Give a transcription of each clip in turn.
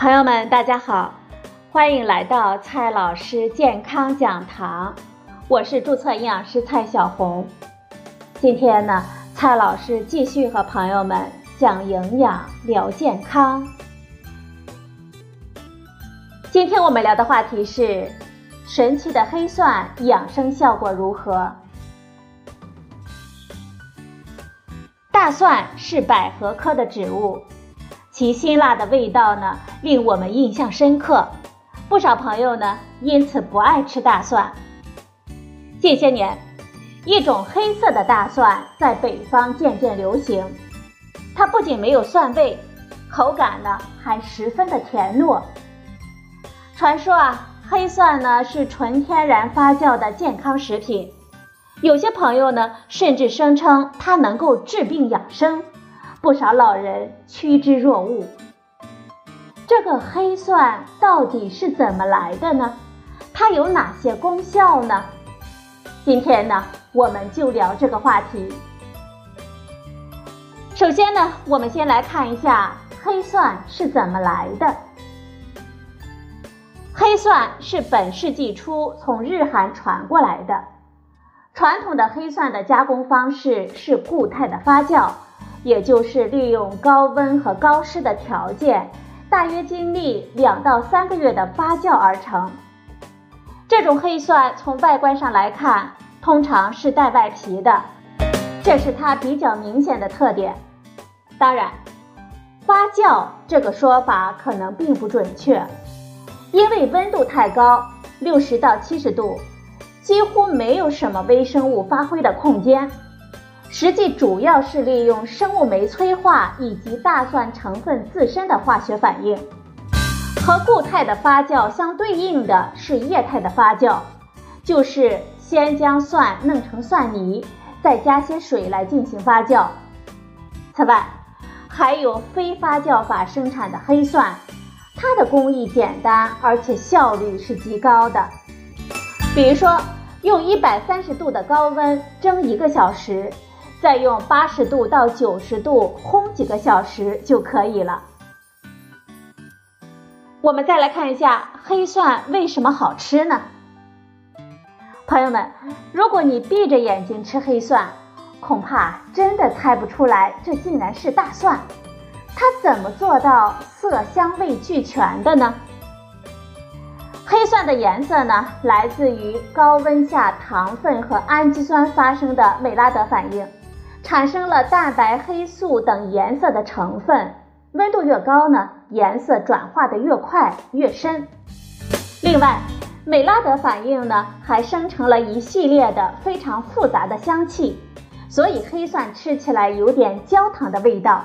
朋友们，大家好，欢迎来到蔡老师健康讲堂，我是注册营养师蔡小红。今天呢，蔡老师继续和朋友们讲营养、聊健康。今天我们聊的话题是神奇的黑蒜养生效果如何？大蒜是百合科的植物。其辛辣的味道呢，令我们印象深刻。不少朋友呢，因此不爱吃大蒜。近些年，一种黑色的大蒜在北方渐渐流行。它不仅没有蒜味，口感呢还十分的甜糯。传说啊，黑蒜呢是纯天然发酵的健康食品。有些朋友呢，甚至声称它能够治病养生。不少老人趋之若鹜。这个黑蒜到底是怎么来的呢？它有哪些功效呢？今天呢，我们就聊这个话题。首先呢，我们先来看一下黑蒜是怎么来的。黑蒜是本世纪初从日韩传过来的。传统的黑蒜的加工方式是固态的发酵。也就是利用高温和高湿的条件，大约经历两到三个月的发酵而成。这种黑蒜从外观上来看，通常是带外皮的，这是它比较明显的特点。当然，发酵这个说法可能并不准确，因为温度太高，六十到七十度，几乎没有什么微生物发挥的空间。实际主要是利用生物酶催化以及大蒜成分自身的化学反应，和固态的发酵相对应的是液态的发酵，就是先将蒜弄成蒜泥，再加些水来进行发酵。此外，还有非发酵法生产的黑蒜，它的工艺简单，而且效率是极高的。比如说，用一百三十度的高温蒸一个小时。再用八十度到九十度烘几个小时就可以了。我们再来看一下黑蒜为什么好吃呢？朋友们，如果你闭着眼睛吃黑蒜，恐怕真的猜不出来这竟然是大蒜。它怎么做到色香味俱全的呢？黑蒜的颜色呢，来自于高温下糖分和氨基酸发生的美拉德反应。产生了蛋白、黑素等颜色的成分，温度越高呢，颜色转化的越快越深。另外，美拉德反应呢，还生成了一系列的非常复杂的香气，所以黑蒜吃起来有点焦糖的味道。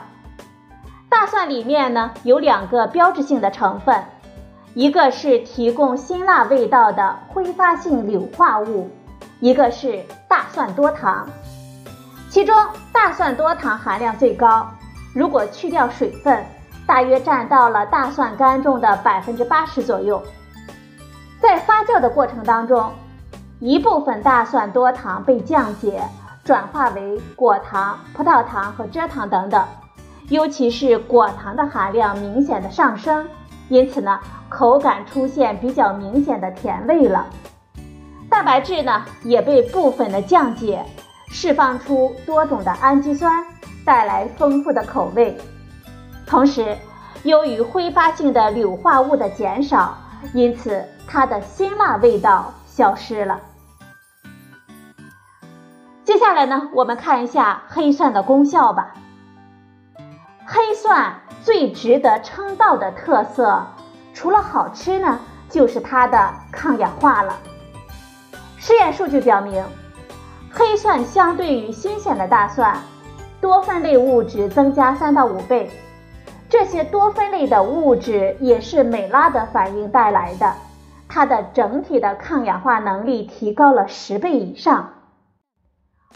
大蒜里面呢有两个标志性的成分，一个是提供辛辣味道的挥发性硫化物，一个是大蒜多糖。其中大蒜多糖含量最高，如果去掉水分，大约占到了大蒜干中的百分之八十左右。在发酵的过程当中，一部分大蒜多糖被降解，转化为果糖、葡萄糖和蔗糖等等，尤其是果糖的含量明显的上升，因此呢，口感出现比较明显的甜味了。蛋白质呢也被部分的降解。释放出多种的氨基酸，带来丰富的口味。同时，由于挥发性的硫化物的减少，因此它的辛辣味道消失了。接下来呢，我们看一下黑蒜的功效吧。黑蒜最值得称道的特色，除了好吃呢，就是它的抗氧化了。实验数据表明。黑蒜相对于新鲜的大蒜，多酚类物质增加三到五倍。这些多酚类的物质也是美拉德反应带来的，它的整体的抗氧化能力提高了十倍以上。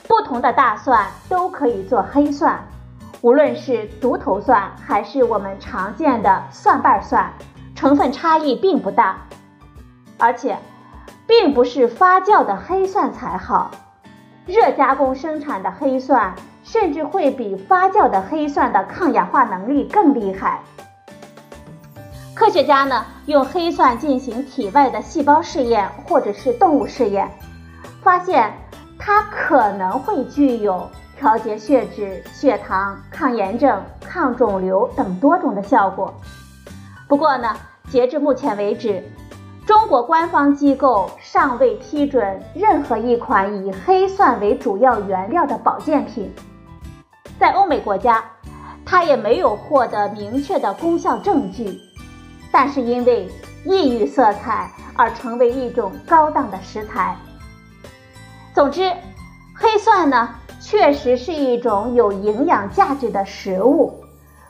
不同的大蒜都可以做黑蒜，无论是独头蒜还是我们常见的蒜瓣蒜，成分差异并不大。而且，并不是发酵的黑蒜才好。热加工生产的黑蒜甚至会比发酵的黑蒜的抗氧化能力更厉害。科学家呢用黑蒜进行体外的细胞试验或者是动物试验，发现它可能会具有调节血脂、血糖、抗炎症、抗肿瘤等多种的效果。不过呢，截至目前为止，中国官方机构尚未批准任何一款以黑蒜为主要原料的保健品。在欧美国家，它也没有获得明确的功效证据，但是因为异域色彩而成为一种高档的食材。总之，黑蒜呢确实是一种有营养价值的食物，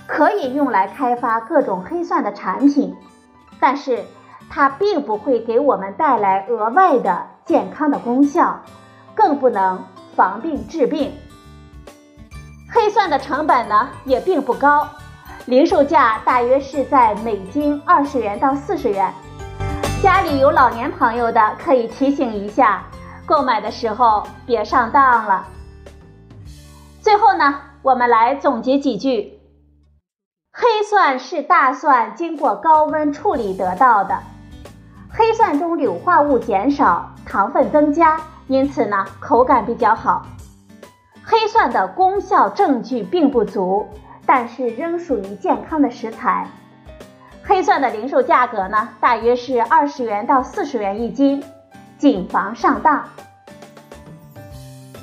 可以用来开发各种黑蒜的产品，但是它并不会给我们带来额外的健康的功效，更不能防病治病。黑蒜的成本呢也并不高，零售价大约是在每斤二十元到四十元。家里有老年朋友的可以提醒一下，购买的时候别上当了。最后呢，我们来总结几句：黑蒜是大蒜经过高温处理得到的，黑蒜中硫化物减少，糖分增加，因此呢口感比较好。黑蒜的功效证据并不足，但是仍属于健康的食材。黑蒜的零售价格呢，大约是二十元到四十元一斤，谨防上当。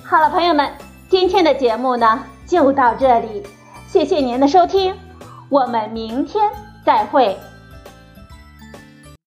好了，朋友们，今天的节目呢就到这里，谢谢您的收听，我们明天再会。